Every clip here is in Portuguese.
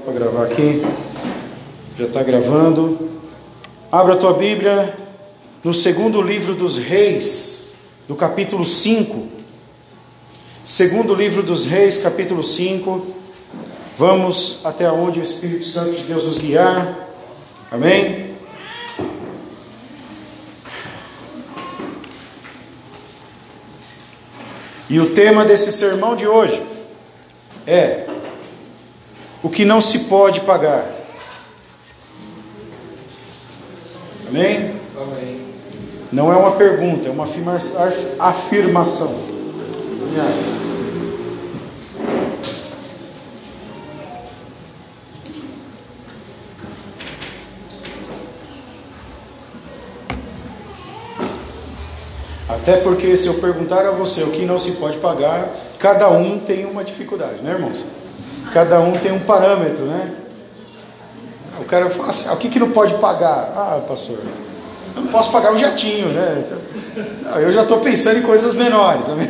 para gravar aqui. Já está gravando. Abra a tua Bíblia no segundo livro dos Reis, do capítulo 5. Segundo livro dos Reis, capítulo 5. Vamos até onde o Espírito Santo de Deus nos guiar. Amém? E o tema desse sermão de hoje é o que não se pode pagar. Amém? Amém. Não é uma pergunta, é uma afirma- afirmação. Até porque se eu perguntar a você o que não se pode pagar, cada um tem uma dificuldade, né, irmãos? Cada um tem um parâmetro, né? O cara fala assim, ah, o que, que não pode pagar? Ah, pastor, eu não posso pagar um jatinho, né? Não, eu já estou pensando em coisas menores, amém?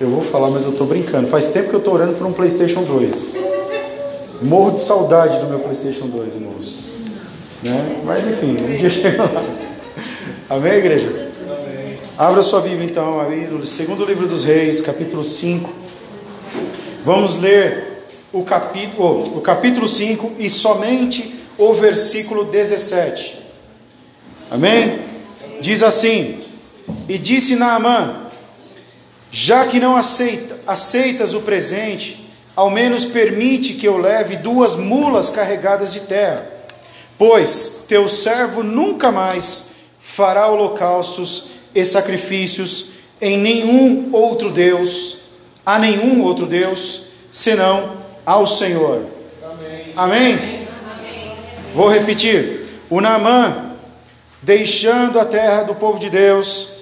Eu vou falar, mas eu estou brincando. Faz tempo que eu estou orando por um PlayStation 2. Morro de saudade do meu PlayStation 2, irmãos. Né? Mas enfim, um dia chega lá. Amém, igreja? Abra sua Bíblia então, no segundo livro dos Reis, capítulo 5. Vamos ler o capítulo, o capítulo 5 e somente o versículo 17. Amém? Diz assim: E disse Naamã: Já que não aceita, aceitas o presente, ao menos permite que eu leve duas mulas carregadas de terra, pois teu servo nunca mais fará holocaustos e sacrifícios em nenhum outro Deus, a nenhum outro Deus, senão ao Senhor. Amém. Amém? Vou repetir. O Naamã, deixando a terra do povo de Deus,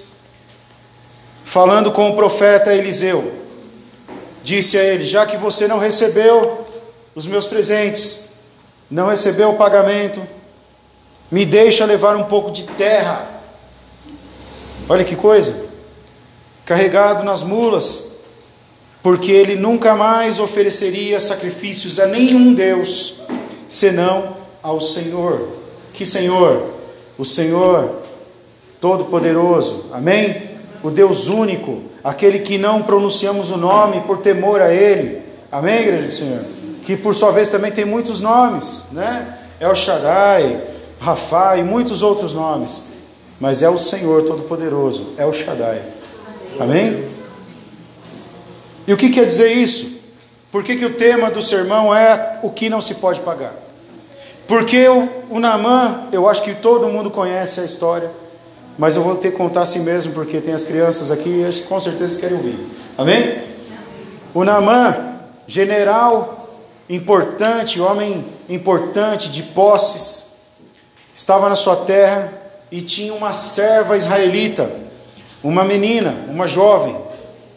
falando com o profeta Eliseu, disse a ele: Já que você não recebeu os meus presentes, não recebeu o pagamento, me deixa levar um pouco de terra. Olha que coisa, carregado nas mulas, porque ele nunca mais ofereceria sacrifícios a nenhum Deus, senão ao Senhor. Que Senhor? O Senhor Todo-Poderoso, amém? O Deus único, aquele que não pronunciamos o nome por temor a Ele, amém, igreja do Senhor? Que por sua vez também tem muitos nomes, né? El Shaddai, Rafa e muitos outros nomes, mas é o Senhor Todo-Poderoso, é o Shaddai, amém? E o que quer dizer isso? Por que, que o tema do sermão é o que não se pode pagar? Porque o, o eu acho que todo mundo conhece a história, mas eu vou ter que contar assim mesmo, porque tem as crianças aqui e com certeza querem ouvir. Amém? O Naamã, general importante, homem importante de posses, estava na sua terra e tinha uma serva israelita, uma menina, uma jovem,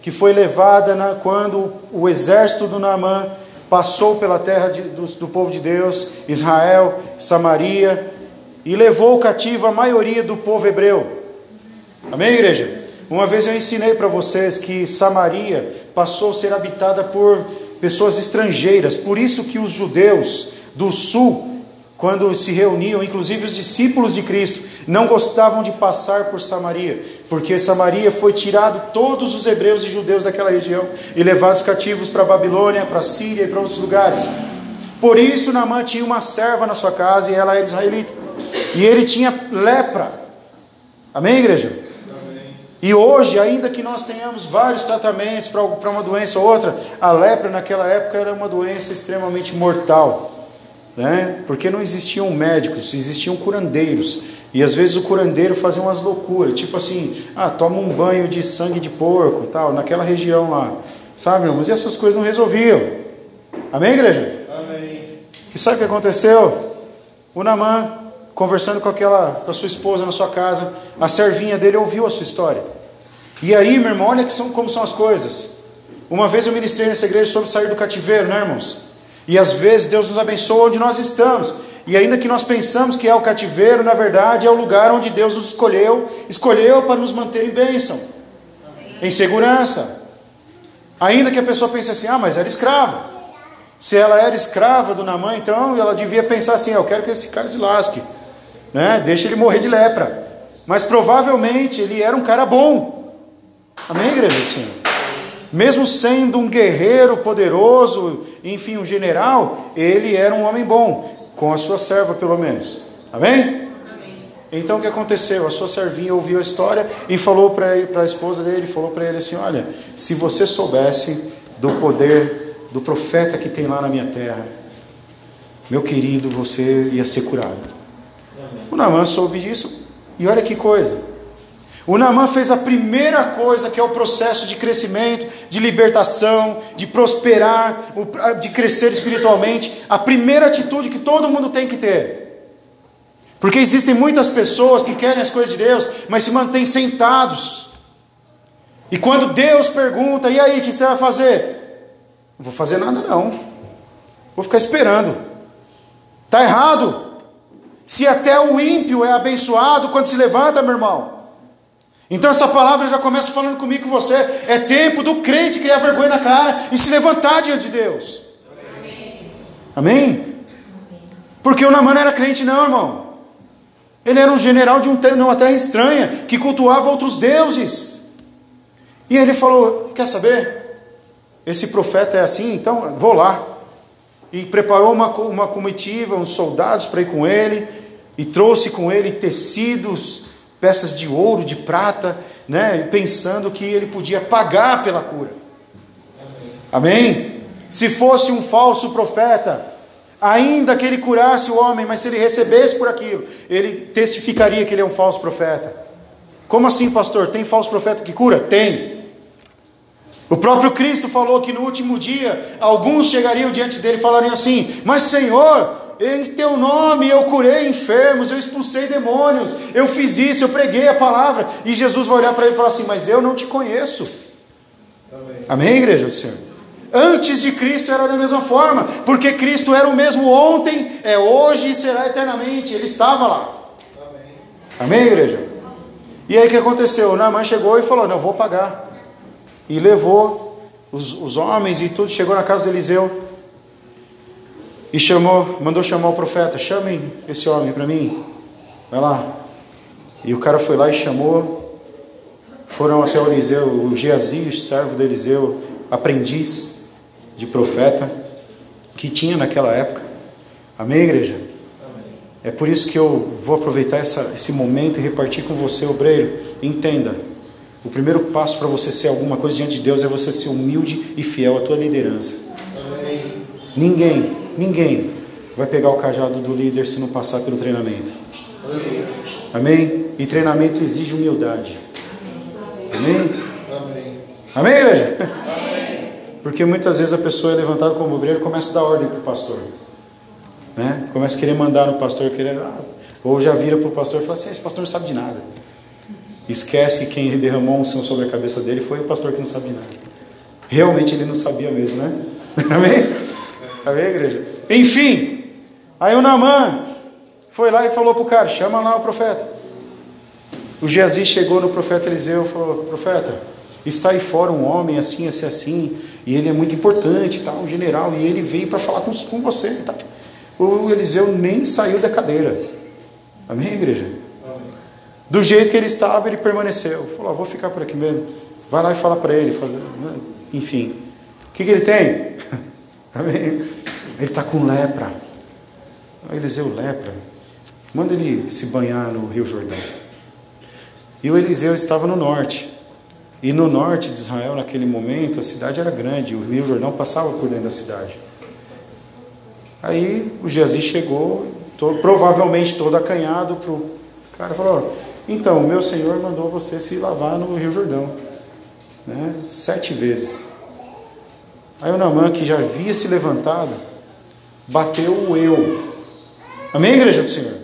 que foi levada na, quando o exército do Naamã passou pela terra de, do, do povo de Deus, Israel, Samaria, e levou cativo a maioria do povo hebreu. Amém, igreja? Uma vez eu ensinei para vocês que Samaria passou a ser habitada por pessoas estrangeiras, por isso que os judeus do sul, quando se reuniam, inclusive os discípulos de Cristo, não gostavam de passar por Samaria, porque Samaria foi tirado todos os hebreus e judeus daquela região e levados cativos para Babilônia, para Síria e para outros lugares. Por isso Naamã tinha uma serva na sua casa e ela era israelita. E ele tinha lepra. Amém, igreja? Amém. E hoje, ainda que nós tenhamos vários tratamentos para uma doença ou outra, a lepra naquela época era uma doença extremamente mortal. Né? Porque não existiam médicos, existiam curandeiros. E às vezes o curandeiro fazia umas loucuras, tipo assim, ah, toma um banho de sangue de porco, tal, naquela região lá. Sabe, irmãos? E essas coisas não resolviam. Amém, igreja? Amém. E sabe o que aconteceu? O Namã, conversando com aquela, com a sua esposa na sua casa, a servinha dele ouviu a sua história. E aí, meu irmão, olha que são, como são as coisas. Uma vez eu ministrei nessa igreja sobre sair do cativeiro, né, irmãos? E às vezes Deus nos abençoa onde nós estamos. E ainda que nós pensamos que é o cativeiro, na verdade é o lugar onde Deus nos escolheu, escolheu para nos manter em bênção, em segurança. Ainda que a pessoa pense assim, ah, mas era escrava. Se ela era escrava do Namã, então ela devia pensar assim: eu quero que esse cara se lasque, né? deixa ele morrer de lepra. Mas provavelmente ele era um cara bom. Amém, igreja do Senhor? Mesmo sendo um guerreiro poderoso, enfim, um general, ele era um homem bom, com a sua serva pelo menos. Amém? Então o que aconteceu? A sua servinha ouviu a história e falou para a esposa dele, falou para ele assim: Olha, se você soubesse do poder do profeta que tem lá na minha terra, meu querido, você ia ser curado. O Naamã soube disso, e olha que coisa. O Naamã fez a primeira coisa que é o processo de crescimento, de libertação, de prosperar, de crescer espiritualmente. A primeira atitude que todo mundo tem que ter. Porque existem muitas pessoas que querem as coisas de Deus, mas se mantêm sentados. E quando Deus pergunta, e aí, o que você vai fazer? Não vou fazer nada não. Vou ficar esperando. Está errado. Se até o ímpio é abençoado quando se levanta, meu irmão. Então essa palavra já começa falando comigo com você. É tempo do crente criar vergonha na cara e se levantar diante de Deus. Amém? Amém? Porque o Namã não era crente, não, irmão. Ele era um general de uma terra estranha que cultuava outros deuses. E ele falou: Quer saber? Esse profeta é assim, então vou lá. E preparou uma, uma comitiva, uns soldados para ir com ele, e trouxe com ele tecidos, peças de ouro, de prata, né, pensando que ele podia pagar pela cura. Amém? Amém? Se fosse um falso profeta, ainda que ele curasse o homem, mas se ele recebesse por aquilo, ele testificaria que ele é um falso profeta. Como assim, pastor? Tem falso profeta que cura? Tem. O próprio Cristo falou que no último dia alguns chegariam diante dele e falariam assim: Mas Senhor, em teu nome eu curei enfermos, eu expulsei demônios, eu fiz isso, eu preguei a palavra. E Jesus vai olhar para ele e falar assim: Mas eu não te conheço. Amém, Amém igreja do Senhor? Antes de Cristo era da mesma forma, porque Cristo era o mesmo ontem, é hoje e será eternamente. Ele estava lá. Amém, Amém igreja? E aí o que aconteceu? Naaman chegou e falou: Não, vou pagar e levou os, os homens e tudo, chegou na casa de Eliseu e chamou, mandou chamar o profeta, chamem esse homem para mim, vai lá. E o cara foi lá e chamou, foram até o Eliseu, o Geazi, servo de Eliseu, aprendiz de profeta, que tinha naquela época. Amém, igreja? Amém. É por isso que eu vou aproveitar essa, esse momento e repartir com você, obreiro. Entenda, o primeiro passo para você ser alguma coisa diante de Deus é você ser humilde e fiel à tua liderança. Amém. Ninguém, ninguém vai pegar o cajado do líder se não passar pelo treinamento. Amém? E treinamento exige humildade. Amém? Amém, igreja? Amém. Porque muitas vezes a pessoa é levantada como obreiro e começa a dar ordem para o pastor. Né? Começa a querer mandar no pastor, querer, ah, ou já vira para o pastor e fala assim: esse pastor não sabe de nada. Esquece que quem derramou a unção sobre a cabeça dele foi o pastor que não sabia nada. Realmente ele não sabia mesmo, né? Amém? Amém, igreja? Enfim, aí o Namã foi lá e falou para o cara: chama lá o profeta. O Geazi chegou no profeta Eliseu e falou: Profeta, está aí fora um homem assim, assim, assim, e ele é muito importante, tá, um general, e ele veio para falar com, com você. Tá? O Eliseu nem saiu da cadeira. Amém, igreja? Do jeito que ele estava, ele permaneceu. Falou: ah, vou ficar por aqui mesmo. Vai lá e fala para ele. Fazer... Né? Enfim. O que, que ele tem? ele está com lepra. Eliseu lepra. Manda ele se banhar no Rio Jordão. E o Eliseu estava no norte. E no norte de Israel, naquele momento, a cidade era grande. O Rio Jordão passava por dentro da cidade. Aí o Geazi chegou, todo, provavelmente todo acanhado, para o cara falou: então, meu Senhor mandou você se lavar no Rio Jordão, né? sete vezes. Aí o Namã, que já havia se levantado, bateu o eu. Amém, igreja do Senhor?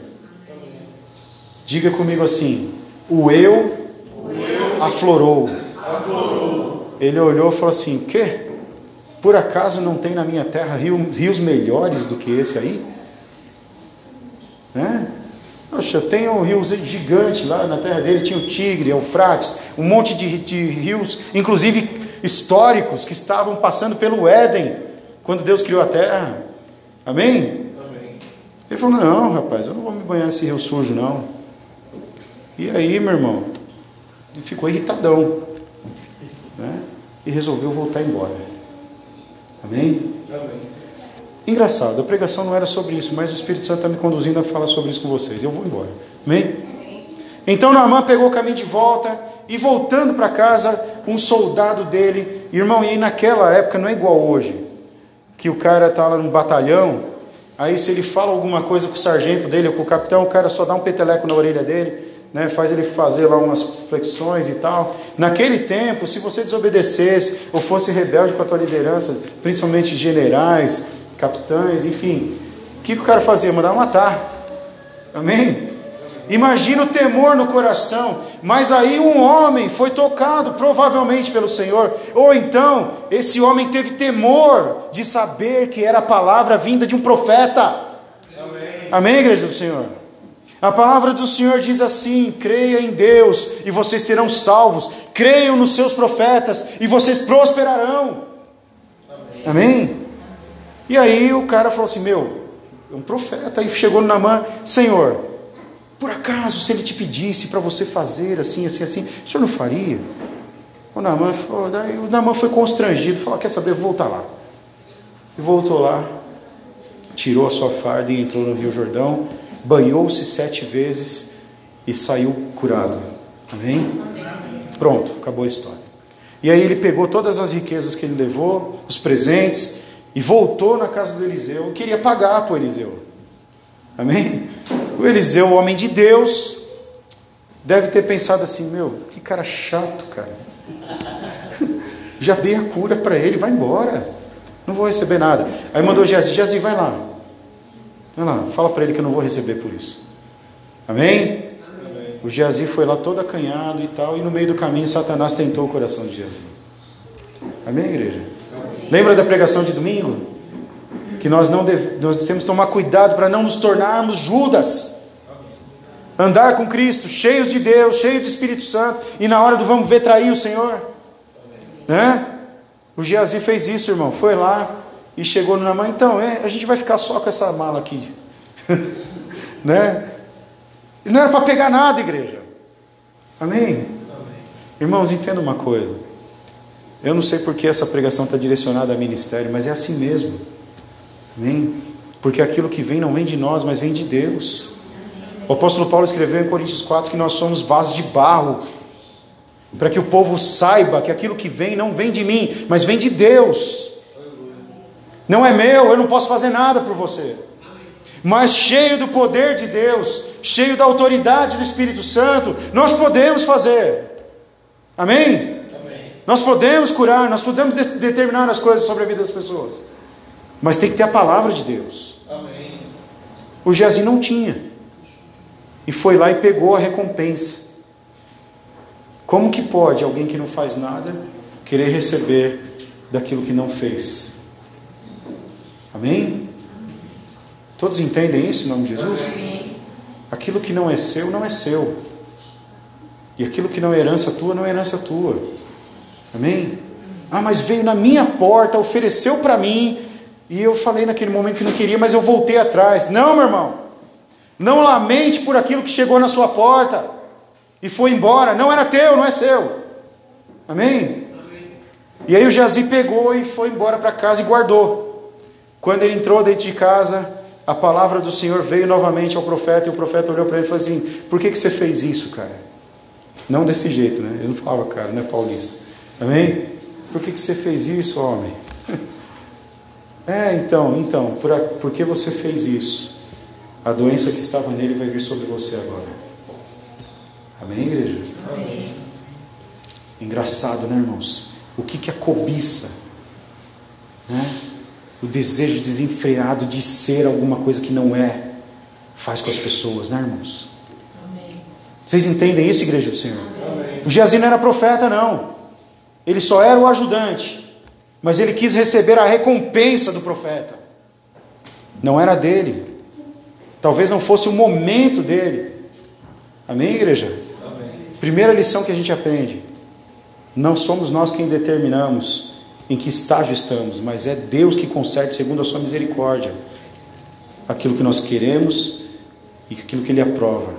Diga comigo assim: o eu, o aflorou. Ele olhou e falou assim: Que? Por acaso não tem na minha terra rios melhores do que esse aí? Né? Poxa, tem um rio gigante lá na terra dele, tinha o Tigre, Eufrates, um monte de, de rios, inclusive históricos que estavam passando pelo Éden, quando Deus criou a terra. Amém? Amém. Ele falou: Não, rapaz, eu não vou me banhar nesse rio sujo, não. E aí, meu irmão, ele ficou irritadão, né? E resolveu voltar embora. Amém? Amém. Engraçado, a pregação não era sobre isso, mas o Espírito Santo está me conduzindo a falar sobre isso com vocês. Eu vou embora. Amém? Então Naamã pegou o caminho de volta e voltando para casa, um soldado dele, irmão, e naquela época não é igual hoje, que o cara está lá no batalhão, aí se ele fala alguma coisa com o sargento dele ou com o capitão, o cara só dá um peteleco na orelha dele, né, faz ele fazer lá umas flexões e tal. Naquele tempo, se você desobedecesse ou fosse rebelde com a tua liderança, principalmente generais, capitães, enfim, o que, que o cara fazia? Mandava matar. Amém? Imagina o temor no coração, mas aí um homem foi tocado, provavelmente pelo Senhor, ou então esse homem teve temor de saber que era a palavra vinda de um profeta. Amém. Amém, igreja do Senhor? A palavra do Senhor diz assim: creia em Deus e vocês serão salvos, creiam nos seus profetas e vocês prosperarão. Amém. Amém? E aí o cara falou assim: Meu, é um profeta. Aí chegou na mão, Senhor, por acaso se ele te pedisse para você fazer assim, assim, assim, o senhor não faria? O Namã falou, daí o Namã foi constrangido, falou: Quer saber, vou voltar lá. E voltou lá, tirou a sua farda e entrou no Rio Jordão, banhou-se sete vezes e saiu curado. Amém? Pronto, acabou a história. E aí ele pegou todas as riquezas que ele levou, os presentes, e voltou na casa do Eliseu, queria pagar para o Eliseu. Amém? O Eliseu, o homem de Deus, deve ter pensado assim: meu, que cara chato, cara. Já dei a cura para ele, vai embora. Não vou receber nada. Aí mandou Jezi, Jezi, vai lá. Vai lá, fala para ele que eu não vou receber por isso. Amém? Amém. O Geazi foi lá todo acanhado e tal, e no meio do caminho Satanás tentou o coração de Geazi. Amém, igreja? Lembra da pregação de domingo? Que nós não deve- nós temos que tomar cuidado para não nos tornarmos Judas. Andar com Cristo, cheios de Deus, cheios do Espírito Santo, e na hora do vamos ver trair o Senhor. Né? O Geazi fez isso, irmão. Foi lá e chegou na mãe. Então, é, a gente vai ficar só com essa mala aqui. né? E não era para pegar nada, igreja. Amém? Irmãos, entenda uma coisa. Eu não sei porque essa pregação está direcionada a ministério, mas é assim mesmo. Amém? Porque aquilo que vem não vem de nós, mas vem de Deus. O apóstolo Paulo escreveu em Coríntios 4 que nós somos vasos de barro, para que o povo saiba que aquilo que vem não vem de mim, mas vem de Deus. Não é meu, eu não posso fazer nada por você. Mas cheio do poder de Deus, cheio da autoridade do Espírito Santo, nós podemos fazer. Amém? Amém. Nós podemos curar, nós podemos de- determinar as coisas sobre a vida das pessoas. Mas tem que ter a palavra de Deus. Amém. O Geazi não tinha. E foi lá e pegou a recompensa. Como que pode alguém que não faz nada querer receber daquilo que não fez? Amém? Todos entendem isso em nome de Jesus? Aquilo que não é seu, não é seu. E aquilo que não é herança tua, não é herança tua. Amém? Ah, mas veio na minha porta, ofereceu para mim, e eu falei naquele momento que não queria, mas eu voltei atrás. Não, meu irmão. Não lamente por aquilo que chegou na sua porta e foi embora. Não era teu, não é seu. Amém? E aí o Jazi pegou e foi embora para casa e guardou. Quando ele entrou dentro de casa, a palavra do Senhor veio novamente ao profeta, e o profeta olhou para ele e falou assim: Por que, que você fez isso, cara? Não desse jeito, né? Ele não falava, cara, não é paulista. Amém? Por que, que você fez isso, homem? É, então, então, por, a, por que você fez isso? A doença que estava nele vai vir sobre você agora. Amém, igreja? Amém. Engraçado, né, irmãos? O que, que a cobiça, né? o desejo desenfreado de ser alguma coisa que não é, faz com as pessoas, né, irmãos? Vocês entendem isso, igreja do Senhor? Amém. O Geazi não era profeta, não. Ele só era o ajudante. Mas ele quis receber a recompensa do profeta. Não era dele. Talvez não fosse o momento dele. Amém, igreja? Amém. Primeira lição que a gente aprende: Não somos nós quem determinamos em que estágio estamos, mas é Deus que concede segundo a sua misericórdia aquilo que nós queremos e aquilo que Ele aprova.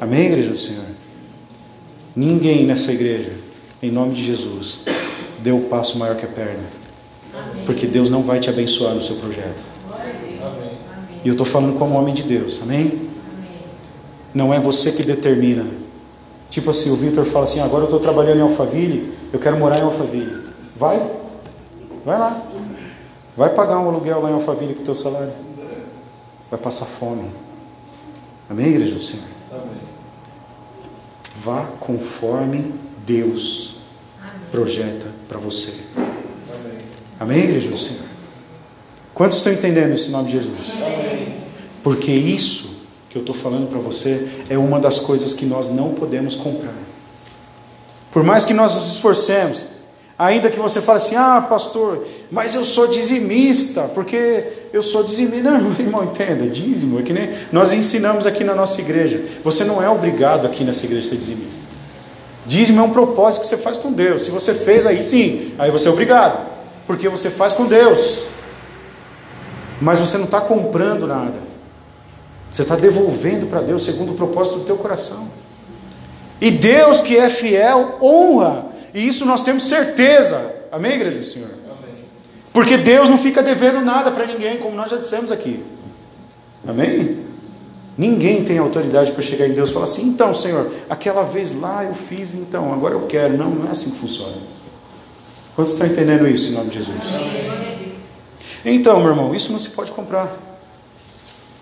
Amém, igreja do Senhor? Ninguém nessa igreja, em nome de Jesus, deu o passo maior que a perna. Porque Deus não vai te abençoar no seu projeto. E eu estou falando como homem de Deus, amém? Não é você que determina. Tipo assim, o Vitor fala assim: agora eu estou trabalhando em Alphaville, eu quero morar em Alphaville. Vai, vai lá. Vai pagar um aluguel lá em Alphaville com o teu salário. Vai passar fome. Amém, igreja do Senhor? Amém. Vá conforme Deus projeta para você. Amém. Amém, igreja do Senhor? Quantos estão entendendo isso em nome de Jesus? Amém. Porque isso que eu estou falando para você é uma das coisas que nós não podemos comprar. Por mais que nós nos esforcemos, ainda que você fale assim, ah, pastor, mas eu sou dizimista, porque eu sou dizimista. Não, irmão, entenda, dízimo é que nem nós ensinamos aqui na nossa igreja. Você não é obrigado aqui nessa igreja a ser dizimista. Dízimo é um propósito que você faz com Deus. Se você fez aí sim, aí você é obrigado, porque você faz com Deus. Mas você não está comprando nada. Você está devolvendo para Deus segundo o propósito do teu coração. E Deus que é fiel honra. E isso nós temos certeza. Amém, igreja do Senhor? Amém. Porque Deus não fica devendo nada para ninguém, como nós já dissemos aqui. Amém? Ninguém tem autoridade para chegar em Deus e falar assim: então, Senhor, aquela vez lá eu fiz, então, agora eu quero. Não, não é assim que funciona. Quantos estão entendendo isso em nome de Jesus? Então, meu irmão, isso não se pode comprar.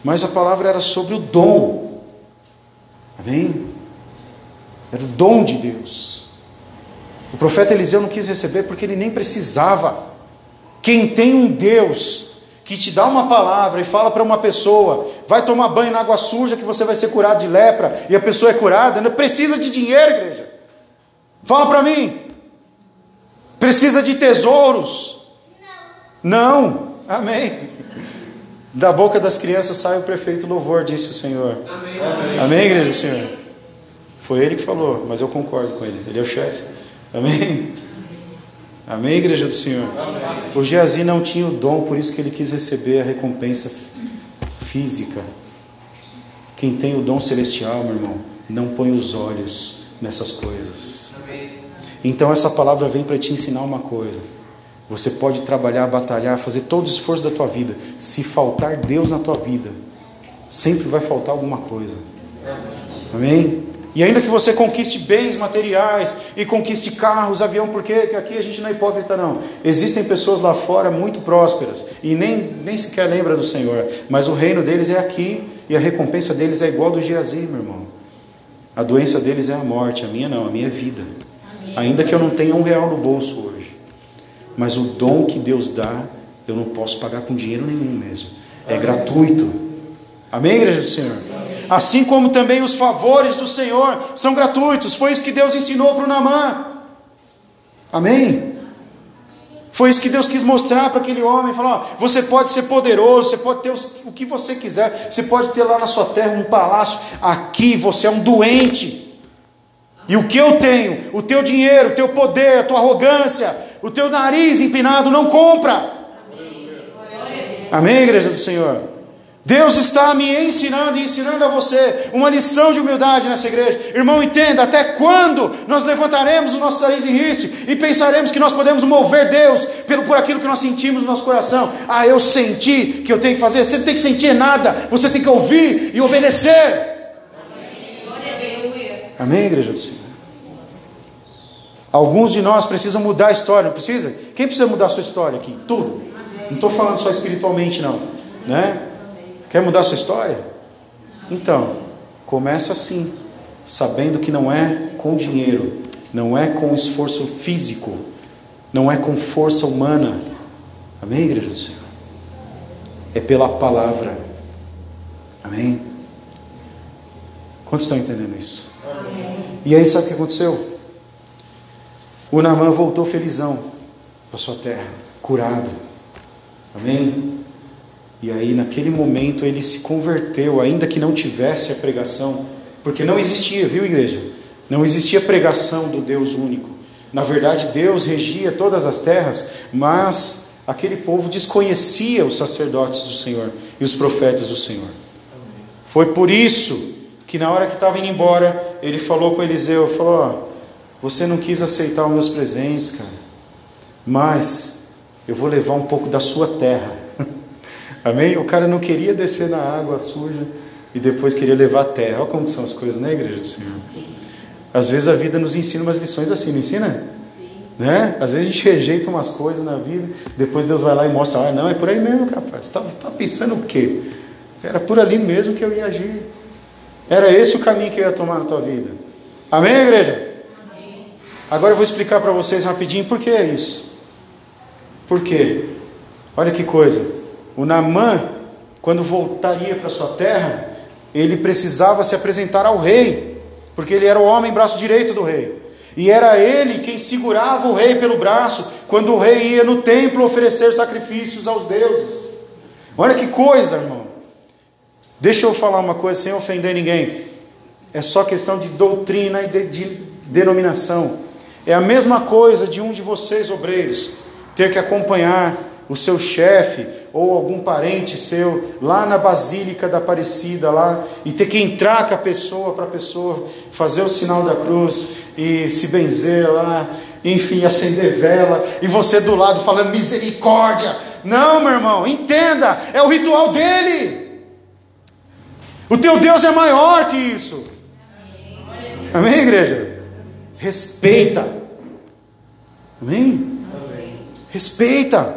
Mas a palavra era sobre o dom. Amém? Era o dom de Deus. O profeta Eliseu não quis receber porque ele nem precisava. Quem tem um Deus que te dá uma palavra e fala para uma pessoa, vai tomar banho na água suja que você vai ser curado de lepra, e a pessoa é curada, não precisa de dinheiro, igreja. Fala para mim. Precisa de tesouros? Não. não. Amém. Da boca das crianças sai o perfeito louvor, disse o Senhor. Amém, Amém igreja do Senhor? Foi ele que falou, mas eu concordo com ele. Ele é o chefe. Amém? Amém, igreja do Senhor? Amém. O Geazi não tinha o dom, por isso que ele quis receber a recompensa física. Quem tem o dom celestial, meu irmão, não põe os olhos nessas coisas. Então essa palavra vem para te ensinar uma coisa. Você pode trabalhar, batalhar, fazer todo o esforço da tua vida. Se faltar Deus na tua vida, sempre vai faltar alguma coisa. Amém? E ainda que você conquiste bens materiais e conquiste carros, avião, porque aqui a gente não é hipócrita, não. Existem pessoas lá fora muito prósperas e nem, nem sequer lembra do Senhor, mas o reino deles é aqui e a recompensa deles é igual do Geazi, meu irmão. A doença deles é a morte, a minha não, a minha é vida. Ainda que eu não tenha um real no bolso hoje. Mas o dom que Deus dá, eu não posso pagar com dinheiro nenhum mesmo. É gratuito. Amém, igreja do Senhor? Assim como também os favores do Senhor são gratuitos. Foi isso que Deus ensinou para o Namã. Amém? Foi isso que Deus quis mostrar para aquele homem. Falou: você pode ser poderoso, você pode ter o que você quiser, você pode ter lá na sua terra um palácio. Aqui você é um doente. E o que eu tenho, o teu dinheiro, o teu poder, a tua arrogância, o teu nariz empinado não compra. Amém, igreja do Senhor? Deus está me ensinando e ensinando a você uma lição de humildade nessa igreja. Irmão, entenda: até quando nós levantaremos o nosso nariz em riste e pensaremos que nós podemos mover Deus pelo, por aquilo que nós sentimos no nosso coração? Ah, eu senti que eu tenho que fazer. Você não tem que sentir nada, você tem que ouvir e obedecer. Amém, Amém igreja do Senhor? Alguns de nós precisam mudar a história, não precisa? Quem precisa mudar a sua história aqui? Tudo. Não estou falando só espiritualmente, não. Né? Quer mudar a sua história? Então, começa assim, sabendo que não é com dinheiro, não é com esforço físico, não é com força humana. Amém, igreja do Senhor? É pela palavra. Amém? Quantos estão entendendo isso? Amém. E aí, sabe o que aconteceu? O Naamã voltou felizão para sua terra, curado. Amém? E aí, naquele momento, ele se converteu, ainda que não tivesse a pregação, porque não existia, viu, igreja? Não existia pregação do Deus único, Na verdade, Deus regia todas as terras, mas aquele povo desconhecia os sacerdotes do Senhor e os profetas do Senhor. Foi por isso que na hora que estava indo embora, ele falou com Eliseu, falou: ó, você não quis aceitar os meus presentes, cara, mas eu vou levar um pouco da sua terra. Amém? O cara não queria descer na água suja e depois queria levar a terra. Olha como são as coisas na igreja do Senhor. Às vezes a vida nos ensina umas lições assim, não ensina? Sim. Né? Às vezes a gente rejeita umas coisas na vida, depois Deus vai lá e mostra, ah, não, é por aí mesmo, capaz. Está tá pensando o quê? Era por ali mesmo que eu ia agir. Era esse o caminho que eu ia tomar na tua vida. Amém, igreja? Amém. Agora eu vou explicar para vocês rapidinho por que é isso. Por quê? Olha que coisa. O Namã, quando voltaria para sua terra, ele precisava se apresentar ao rei, porque ele era o homem braço direito do rei. E era ele quem segurava o rei pelo braço quando o rei ia no templo oferecer sacrifícios aos deuses. Olha que coisa, irmão. Deixa eu falar uma coisa sem ofender ninguém. É só questão de doutrina e de, de denominação. É a mesma coisa de um de vocês, obreiros, ter que acompanhar o seu chefe ou algum parente seu lá na Basílica da Aparecida lá e ter que entrar com a pessoa para a pessoa fazer o sinal da cruz e se benzer lá, enfim, acender vela e você do lado falando misericórdia. Não, meu irmão, entenda, é o ritual dele. O teu Deus é maior que isso. Amém, igreja? Respeita. Amém? Amém. Respeita.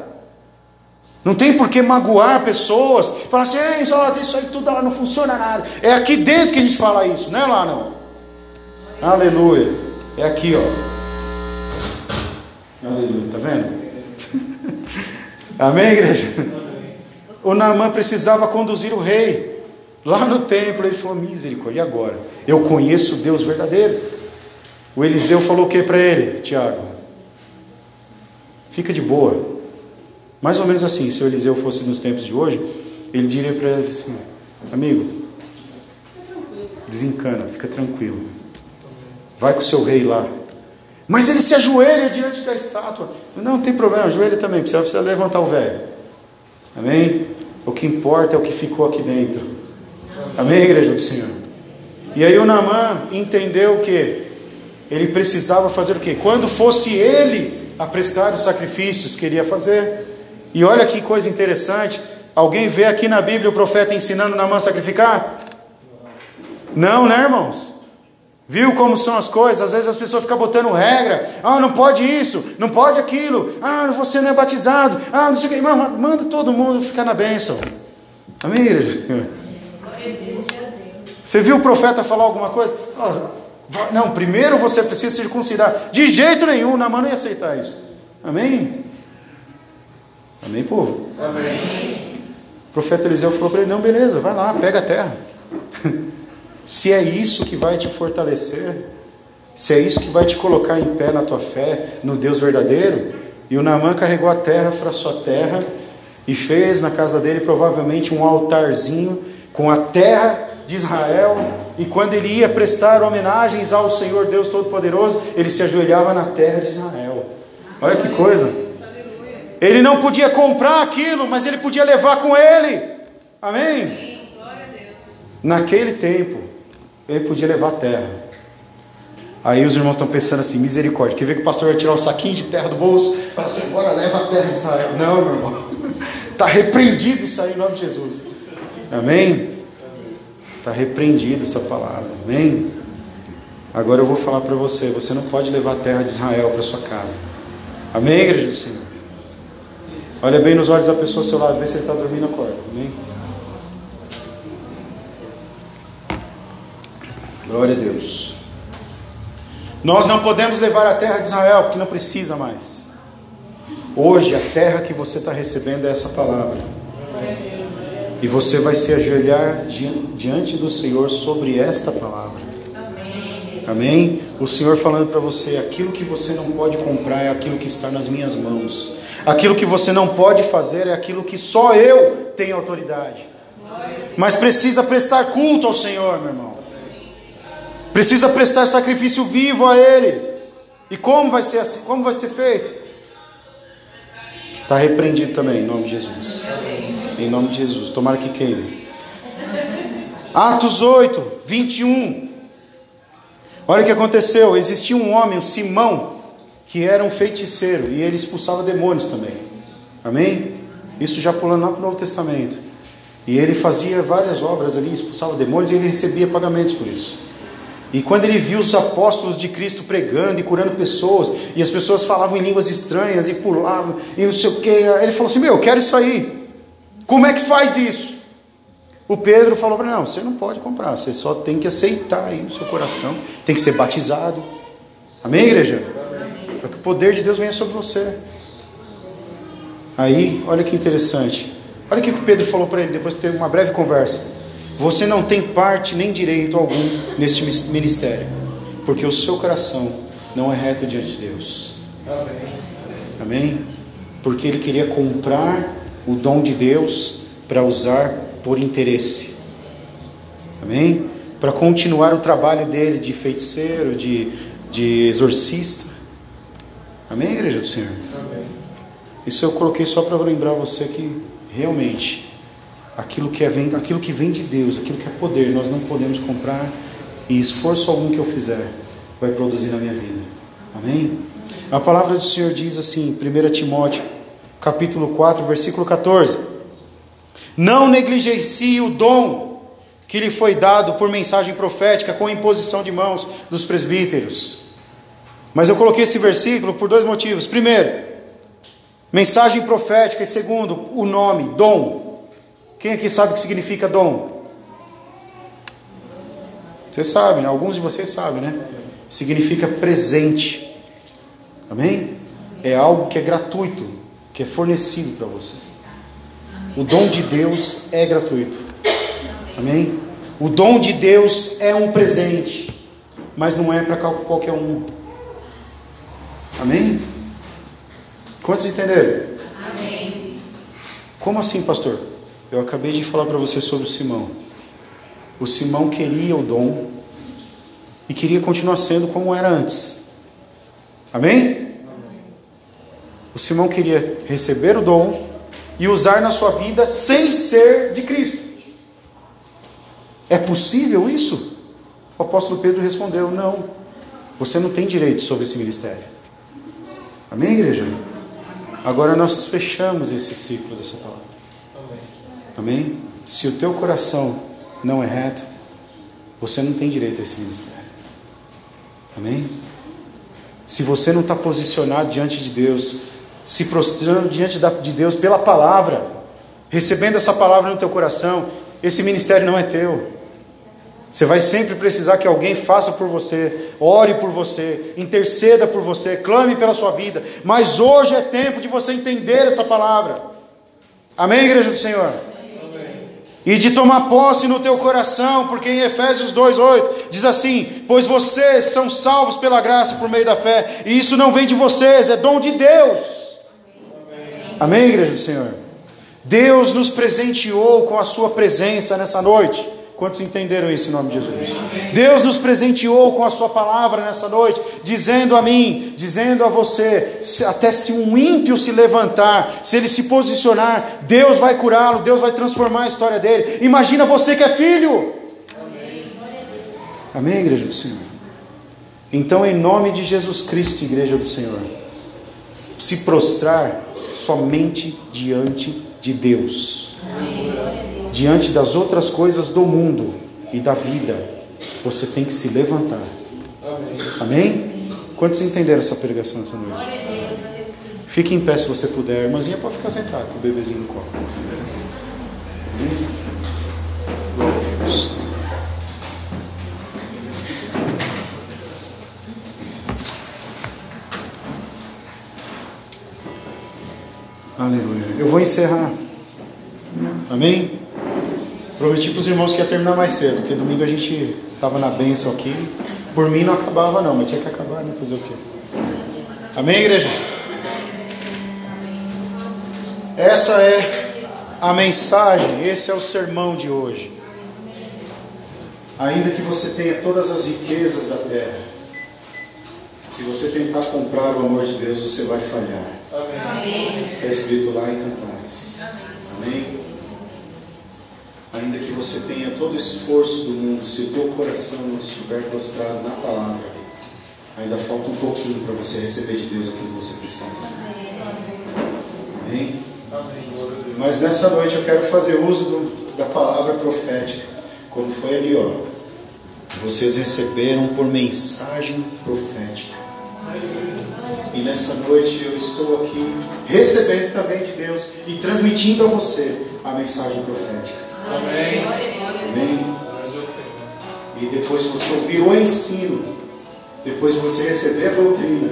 Não tem por que magoar pessoas. Falar assim, isso, isso aí tudo não funciona nada. É aqui dentro que a gente fala isso, não é lá não. Aleluia. É aqui, ó. Aleluia, tá vendo? Amém, igreja? O Naamã precisava conduzir o rei. Lá no templo ele falou: misericórdia, e agora? Eu conheço o Deus verdadeiro. O Eliseu falou o que para ele, Tiago? Fica de boa. Mais ou menos assim, se o Eliseu fosse nos tempos de hoje, ele diria para ele assim: amigo, desencana, fica tranquilo. Vai com o seu rei lá. Mas ele se ajoelha diante da estátua. Não, não tem problema, ajoelha também, precisa, precisa levantar o velho. Amém? O que importa é o que ficou aqui dentro. Amém, igreja do Senhor? E aí o Naamã entendeu que ele precisava fazer o quê? Quando fosse ele a prestar os sacrifícios, queria fazer. E olha que coisa interessante. Alguém vê aqui na Bíblia o profeta ensinando Naamã a sacrificar? Não, né, irmãos? Viu como são as coisas? Às vezes as pessoas ficam botando regra. Ah, não pode isso, não pode aquilo. Ah, você não é batizado. Ah, não sei o que. Irmão, manda todo mundo ficar na bênção. Amém, igreja? Você viu o profeta falar alguma coisa? Oh, não, primeiro você precisa circuncidar. De jeito nenhum, Namã não ia aceitar isso. Amém? Amém, povo? Amém. O profeta Eliseu falou para ele: Não, beleza, vai lá, pega a terra. se é isso que vai te fortalecer, se é isso que vai te colocar em pé na tua fé, no Deus verdadeiro, e o Namã carregou a terra para sua terra e fez na casa dele provavelmente um altarzinho com a terra de Israel, e quando ele ia prestar homenagens ao Senhor Deus Todo-Poderoso, ele se ajoelhava na terra de Israel. Olha que coisa! Ele não podia comprar aquilo, mas ele podia levar com ele. Amém? Naquele tempo, ele podia levar a terra. Aí os irmãos estão pensando assim: misericórdia, quer ver que o pastor vai tirar o saquinho de terra do bolso? Fala assim: agora leva a terra de Israel. Não, meu irmão, está repreendido isso aí em nome de Jesus. Amém? Está repreendido essa palavra. Amém? Agora eu vou falar para você: você não pode levar a terra de Israel para sua casa. Amém, igreja do Senhor? Olha bem nos olhos da pessoa ao seu lado, vê se ele está dormindo, acorda. Amém? Glória a Deus. Nós não podemos levar a terra de Israel, porque não precisa mais. Hoje, a terra que você está recebendo é essa palavra. E você vai se ajoelhar diante do Senhor sobre esta palavra. Amém? O Senhor falando para você: aquilo que você não pode comprar é aquilo que está nas minhas mãos. Aquilo que você não pode fazer é aquilo que só eu tenho autoridade. Mas precisa prestar culto ao Senhor, meu irmão. Precisa prestar sacrifício vivo a Ele. E como vai ser assim? Como vai ser feito? Está repreendido também, em nome de Jesus. Em nome de Jesus. Tomara que queime. Atos 8, 21. Olha o que aconteceu. Existia um homem, o Simão, que era um feiticeiro e ele expulsava demônios também. Amém? Isso já pulando lá para o Novo Testamento. E ele fazia várias obras ali, expulsava demônios e ele recebia pagamentos por isso. E quando ele viu os apóstolos de Cristo pregando e curando pessoas, e as pessoas falavam em línguas estranhas e pulavam e não sei o que, ele falou assim: Meu, eu quero isso aí. Como é que faz isso? O Pedro falou para ele: Não, você não pode comprar, você só tem que aceitar aí no seu coração, tem que ser batizado. Amém, igreja? Para que o poder de Deus venha sobre você. Aí, olha que interessante. Olha o que o Pedro falou para ele depois de ter uma breve conversa. Você não tem parte nem direito algum neste ministério, porque o seu coração não é reto diante de Deus. Amém. Amém? Porque ele queria comprar o dom de Deus para usar por interesse. Amém? Para continuar o trabalho dele de feiticeiro, de, de exorcista. Amém, igreja do Senhor? Amém. Isso eu coloquei só para lembrar você que realmente aquilo que, é, vem, aquilo que vem de Deus, aquilo que é poder, nós não podemos comprar e esforço algum que eu fizer vai produzir na minha vida. Amém? A palavra do Senhor diz assim, 1 Timóteo, capítulo 4, versículo 14: Não negligencie o dom que lhe foi dado por mensagem profética com imposição de mãos dos presbíteros. Mas eu coloquei esse versículo por dois motivos. Primeiro, mensagem profética, e segundo, o nome, dom. Quem aqui sabe o que significa dom? Vocês sabem, alguns de vocês sabem, né? Significa presente. Amém? É algo que é gratuito, que é fornecido para você. O dom de Deus é gratuito. Amém? O dom de Deus é um presente, mas não é para qualquer um. Amém? Quantos entenderam? Amém. Como assim, pastor? Eu acabei de falar para você sobre o Simão. O Simão queria o dom e queria continuar sendo como era antes. Amém? O Simão queria receber o dom e usar na sua vida sem ser de Cristo. É possível isso? O apóstolo Pedro respondeu: Não, você não tem direito sobre esse ministério. Amém, igreja? Agora nós fechamos esse ciclo dessa palavra. Amém? Se o teu coração não é reto, você não tem direito a esse ministério. Amém? Se você não está posicionado diante de Deus, se prostrando diante de Deus pela palavra, recebendo essa palavra no teu coração, esse ministério não é teu. Você vai sempre precisar que alguém faça por você, ore por você, interceda por você, clame pela sua vida. Mas hoje é tempo de você entender essa palavra. Amém, igreja do Senhor? e de tomar posse no teu coração, porque em Efésios 2:8 diz assim: "Pois vocês são salvos pela graça por meio da fé, e isso não vem de vocês, é dom de Deus." Amém, igreja do Senhor. Deus nos presenteou com a sua presença nessa noite. Quantos entenderam isso em nome de Jesus? Deus nos presenteou com a Sua palavra nessa noite, dizendo a mim, dizendo a você: se, até se um ímpio se levantar, se ele se posicionar, Deus vai curá-lo, Deus vai transformar a história dele. Imagina você que é filho. Amém, Amém igreja do Senhor? Então, em nome de Jesus Cristo, igreja do Senhor, se prostrar somente diante de Deus. Amém diante das outras coisas do mundo e da vida, você tem que se levantar. Amém? Amém? Quantos entenderam essa pregação essa noite? Fique em pé se você puder. Irmãzinha pode ficar sentada com o bebezinho no colo. Encerrar. Amém? Prometi para os irmãos que ia terminar mais cedo, porque domingo a gente estava na bênção aqui. Por mim não acabava não, mas tinha que acabar, né? Fazer o quê? Amém, igreja? Essa é a mensagem, esse é o sermão de hoje. Ainda que você tenha todas as riquezas da terra, Se você tentar comprar o amor de Deus, você vai falhar. Amém. Está escrito lá em Cantares. Amém? Ainda que você tenha todo o esforço do mundo, se o teu coração não estiver prostrado na palavra, ainda falta um pouquinho para você receber de Deus aquilo que você precisa. Amém? Amém. Mas nessa noite eu quero fazer uso do- da palavra profética, como foi ali, ó. Vocês receberam por mensagem profética. E nessa noite eu estou aqui recebendo também de Deus e transmitindo a você a mensagem profética. Amém. Amém? E depois de você ouvir o ensino, depois de você receber a doutrina,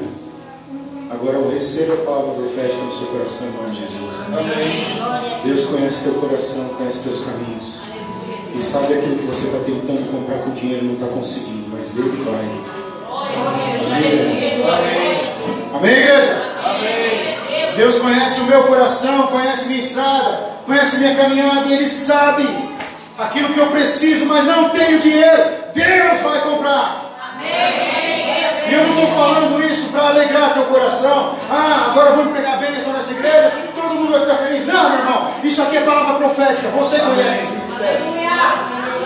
agora eu recebo a palavra profética no seu coração em nome de Jesus. Amém. Deus conhece teu coração, conhece teus caminhos. E sabe aquilo que você está tentando comprar com dinheiro e não está conseguindo, mas Ele vai. Amém, igreja? Amém, igreja? Deus conhece o meu coração, conhece minha estrada, conhece minha caminhada e Ele sabe aquilo que eu preciso, mas não tenho dinheiro. Deus vai comprar. E eu não estou falando isso para alegrar teu coração. Ah, agora vamos pregar bênção nessa igreja, todo mundo vai ficar feliz. Não, meu irmão, isso aqui é palavra profética. Você conhece esse ministério.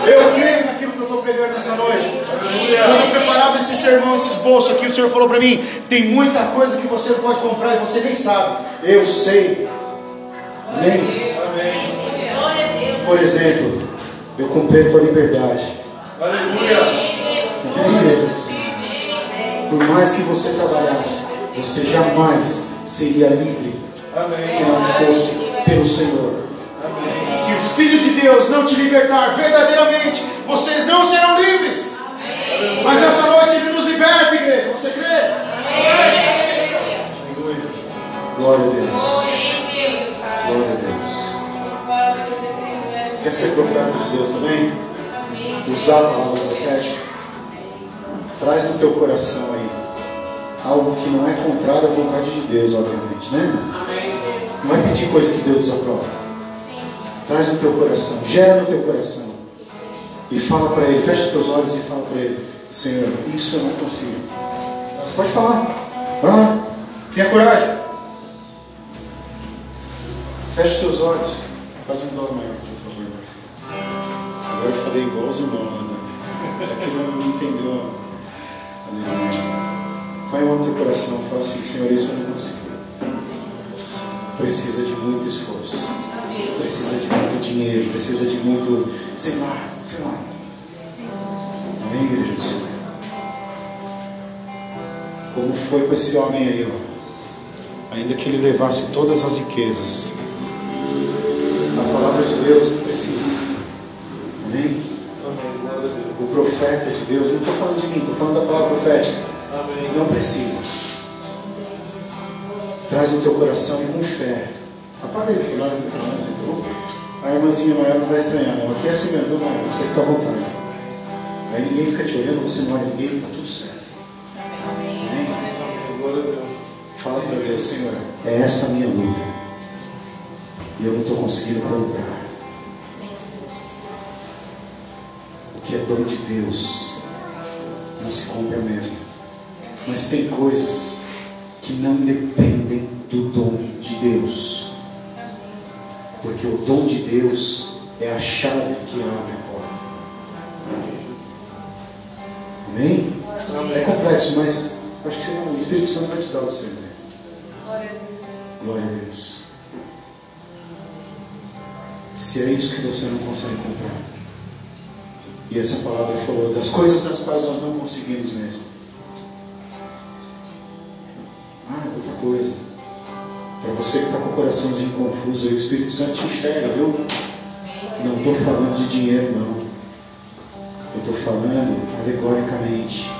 Eu creio naquilo que eu estou pregando nessa noite. Quando eu preparava esse sermão, esse esboço aqui, o Senhor falou para mim: tem muita coisa que você não pode comprar e você nem sabe. Eu sei. Amém? Por exemplo, eu comprei a tua liberdade. Aleluia. Amém, Jesus? Por mais que você trabalhasse, você jamais seria livre Amém. se não fosse pelo Senhor. Amém. Se o Filho de Deus não te libertar verdadeiramente, vocês não serão livres. Mas essa noite Ele nos liberta, igreja. Você crê? Aleluia. Glória a Deus. Glória a Deus. Quer ser profeta de Deus também? Usar a palavra profética? Traz no teu coração aí algo que não é contrário à vontade de Deus, obviamente, né? irmão? Não vai pedir coisa que Deus desaprova. Traz no teu coração, gera no teu coração. E fala para Ele, fecha os teus olhos e fala para Ele: Senhor, isso eu não consigo. Pode falar, vai lá, tenha coragem. Fecha os teus olhos, faz um dó maior, por favor. Agora eu falei igual os irmãos né? É que ele não entendeu. Aleluia. Põe a mão no teu coração fala assim: Senhor, isso eu não consigo. Precisa de muito esforço precisa de muito dinheiro, precisa de muito, sei lá, sei lá. Amém, igreja do Senhor? Como foi com esse homem aí, ó. Ainda que ele levasse todas as riquezas, a palavra de Deus não precisa. Amém. O profeta de Deus, não estou falando de mim, estou falando da palavra profética. Amém. Não precisa. Traz no teu coração e com fé. Apaga ele, lá, A irmãzinha maior não vai estranhar, não. Aqui é assim mesmo, não. Você fica à vontade. Aí ninguém fica te olhando, você não olha ninguém, está tudo certo. Amém? Fala para Deus, Senhor, é essa a minha luta. E eu não estou conseguindo comprar. É dom de Deus não se compra mesmo. Mas tem coisas que não dependem do dom de Deus. Porque o dom de Deus é a chave que abre a porta. Amém? É complexo, mas acho que o Espírito Santo vai te dar o discernimento. Glória a Deus. Se é isso que você não consegue comprar. E essa palavra falou das coisas das quais nós não conseguimos mesmo. Ah, outra coisa. Para você que está com o coraçãozinho confuso, o Espírito Santo te enxerga, viu? Não estou falando de dinheiro, não. Eu estou falando alegoricamente.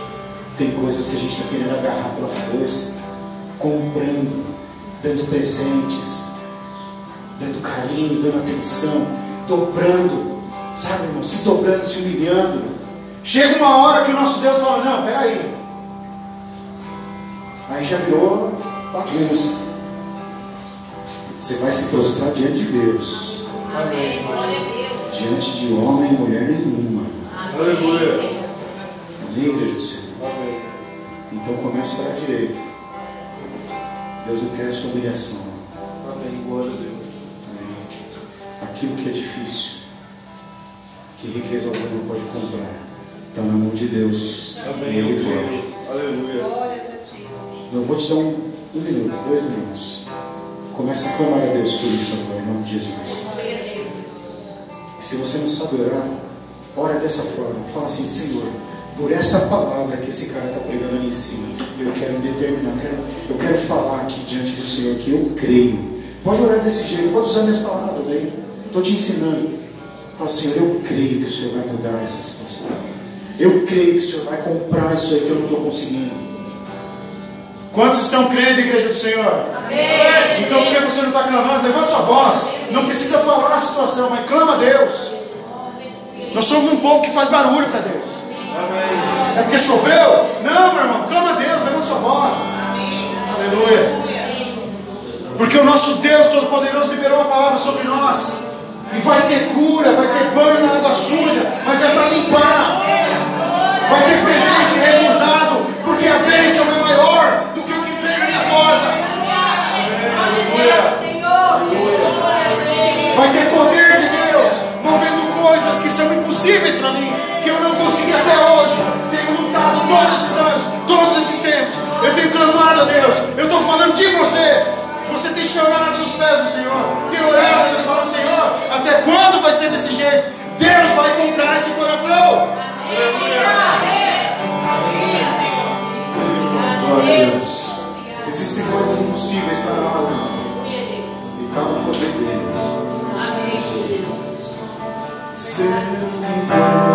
Tem coisas que a gente está querendo agarrar pela força, comprando, dando presentes, dando carinho, dando atenção, dobrando, sabe, irmão? Se dobrando, se humilhando. Chega uma hora que o nosso Deus fala: Não, peraí. Aí já virou bagunça. Você vai se prostrar diante de Deus, Amém. diante de homem e mulher nenhuma. Aleluia. Amém, igreja do Senhor? Amém. Então comece para a direita. Deus não quer a sua humilhação. Amém. Glória a Deus. Amém. Aquilo que é difícil, que riqueza alguma não pode comprar, está na mão de Deus. Amém. Ele pode. Aleluia. Glórias a ti, Senhor. Eu vou te dar um, um minuto, dois minutos. Comece a clamar a Deus por isso agora, em nome de Jesus. E se você não sabe orar, ora dessa forma. Fala assim, Senhor, por essa palavra que esse cara está pregando ali em cima, eu quero determinar, eu quero, eu quero falar aqui diante do Senhor que eu creio. Pode orar desse jeito, pode usar minhas palavras aí. Estou te ensinando. Fala, Senhor, eu creio que o Senhor vai mudar essa situação. Eu creio que o Senhor vai comprar isso aí que eu não estou conseguindo. Quantos estão crendo, igreja do Senhor? Amém. Então, por que você não está clamando? Levanta sua voz. Não precisa falar a situação, mas clama a Deus. Nós somos um povo que faz barulho para Deus. Amém. É porque choveu? Não, meu irmão. Clama a Deus. Levanta sua voz. Aleluia. Porque o nosso Deus Todo-Poderoso liberou a palavra sobre nós. E vai ter cura, vai ter banho na água suja, mas é para limpar. Vai ter presente recusado, porque a bênção é maior do que o que veio na minha porta. Vai ter poder de Deus movendo coisas que são impossíveis para mim, que eu não consegui até hoje. Tenho lutado todos esses anos, todos esses tempos. Eu tenho clamado a Deus. Eu estou falando de você. Chorado nos pés do Senhor, tem orado Deus, falando: Senhor, até quando vai ser desse jeito? Deus vai comprar esse coração. Glória a Deus. Existem coisas impossíveis para nós, irmão. E está no poder dele. Se eu me der